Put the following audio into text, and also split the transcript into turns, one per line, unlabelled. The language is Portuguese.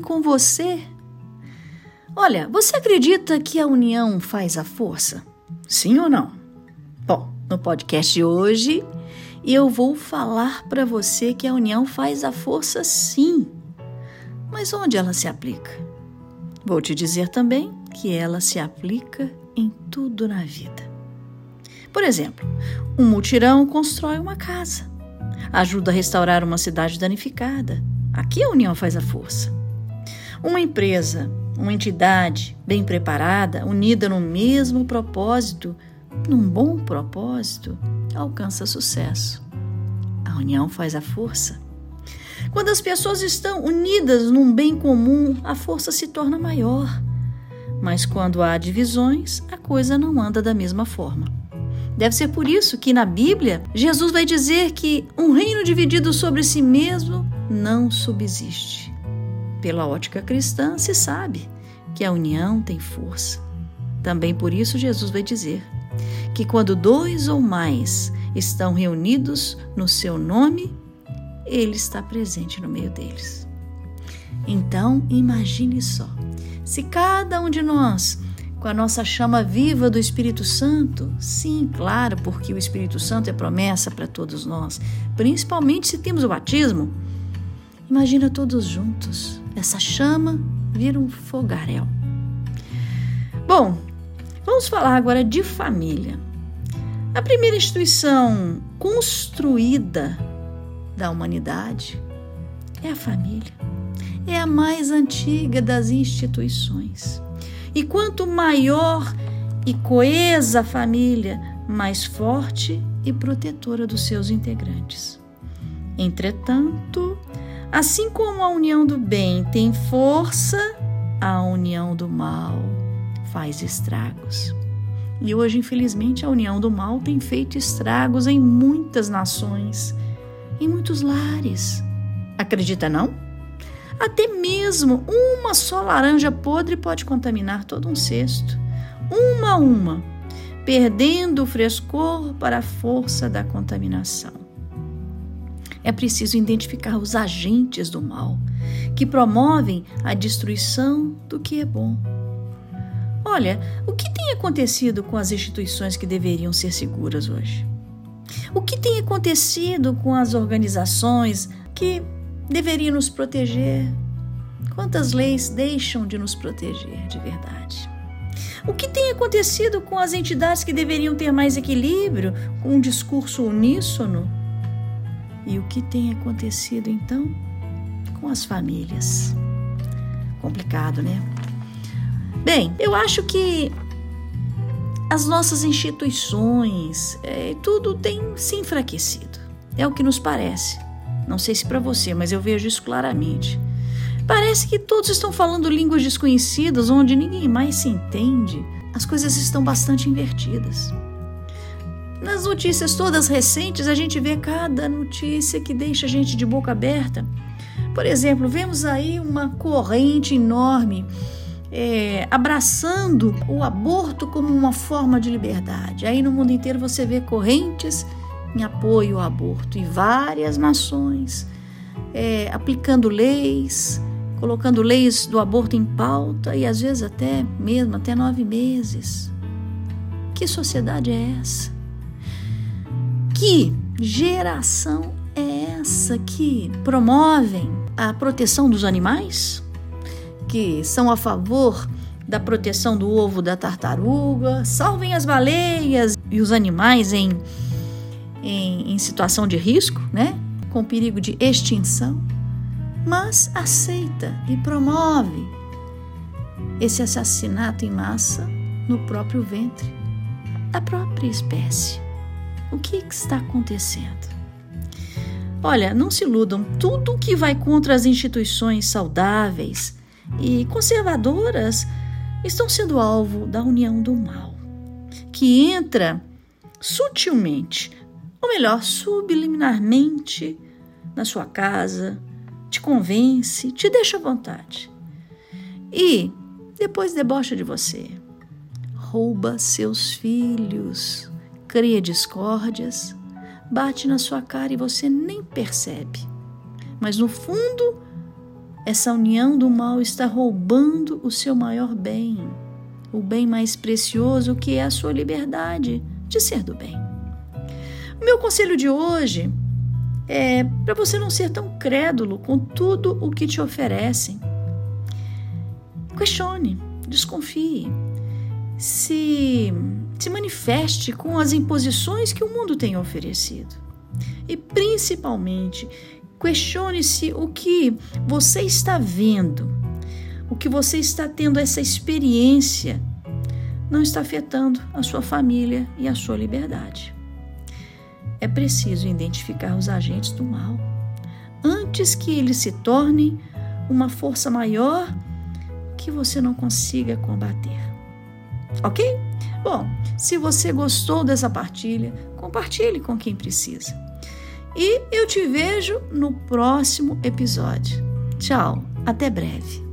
com você? Olha, você acredita que a união faz a força? Sim ou não? Bom, no podcast de hoje eu vou falar para você que a união faz a força sim. Mas onde ela se aplica? Vou te dizer também que ela se aplica em tudo na vida. Por exemplo, um mutirão constrói uma casa, ajuda a restaurar uma cidade danificada. Aqui a união faz a força. Uma empresa uma entidade bem preparada, unida no mesmo propósito, num bom propósito, alcança sucesso. A união faz a força. Quando as pessoas estão unidas num bem comum, a força se torna maior. Mas quando há divisões, a coisa não anda da mesma forma. Deve ser por isso que na Bíblia Jesus vai dizer que um reino dividido sobre si mesmo não subsiste. Pela ótica cristã, se sabe que a união tem força. Também por isso, Jesus vai dizer que quando dois ou mais estão reunidos no seu nome, ele está presente no meio deles. Então, imagine só: se cada um de nós, com a nossa chama viva do Espírito Santo, sim, claro, porque o Espírito Santo é promessa para todos nós, principalmente se temos o batismo, imagina todos juntos essa chama vira um fogaréu. Bom, vamos falar agora de família. A primeira instituição construída da humanidade é a família. É a mais antiga das instituições. E quanto maior e coesa a família, mais forte e protetora dos seus integrantes. Entretanto, Assim como a união do bem tem força, a união do mal faz estragos. E hoje, infelizmente, a união do mal tem feito estragos em muitas nações, em muitos lares. Acredita não? Até mesmo uma só laranja podre pode contaminar todo um cesto, uma a uma, perdendo o frescor para a força da contaminação. É preciso identificar os agentes do mal que promovem a destruição do que é bom. Olha, o que tem acontecido com as instituições que deveriam ser seguras hoje? O que tem acontecido com as organizações que deveriam nos proteger? Quantas leis deixam de nos proteger de verdade? O que tem acontecido com as entidades que deveriam ter mais equilíbrio, com um discurso uníssono? E o que tem acontecido então com as famílias? Complicado, né? Bem, eu acho que as nossas instituições, é, tudo tem se enfraquecido. É o que nos parece. Não sei se para você, mas eu vejo isso claramente. Parece que todos estão falando línguas desconhecidas onde ninguém mais se entende. As coisas estão bastante invertidas. Nas notícias todas recentes, a gente vê cada notícia que deixa a gente de boca aberta. Por exemplo, vemos aí uma corrente enorme é, abraçando o aborto como uma forma de liberdade. Aí no mundo inteiro você vê correntes em apoio ao aborto e várias nações é, aplicando leis, colocando leis do aborto em pauta e às vezes até mesmo até nove meses. Que sociedade é essa? Que geração é essa que promovem a proteção dos animais? Que são a favor da proteção do ovo da tartaruga, salvem as baleias e os animais em, em, em situação de risco, né? com perigo de extinção, mas aceita e promove esse assassinato em massa no próprio ventre da própria espécie. O que está acontecendo? Olha, não se iludam, tudo que vai contra as instituições saudáveis e conservadoras estão sendo alvo da união do mal, que entra sutilmente, ou melhor, subliminarmente, na sua casa, te convence, te deixa à vontade. E depois debocha de você, rouba seus filhos, cria discórdias, bate na sua cara e você nem percebe. Mas no fundo, essa união do mal está roubando o seu maior bem, o bem mais precioso que é a sua liberdade de ser do bem. O meu conselho de hoje é para você não ser tão crédulo com tudo o que te oferecem. Questione, desconfie, se, se manifeste com as imposições que o mundo tem oferecido. E principalmente, Questione-se o que você está vendo, o que você está tendo essa experiência não está afetando a sua família e a sua liberdade. É preciso identificar os agentes do mal antes que eles se tornem uma força maior que você não consiga combater. Ok? Bom, se você gostou dessa partilha, compartilhe com quem precisa. E eu te vejo no próximo episódio. Tchau, até breve.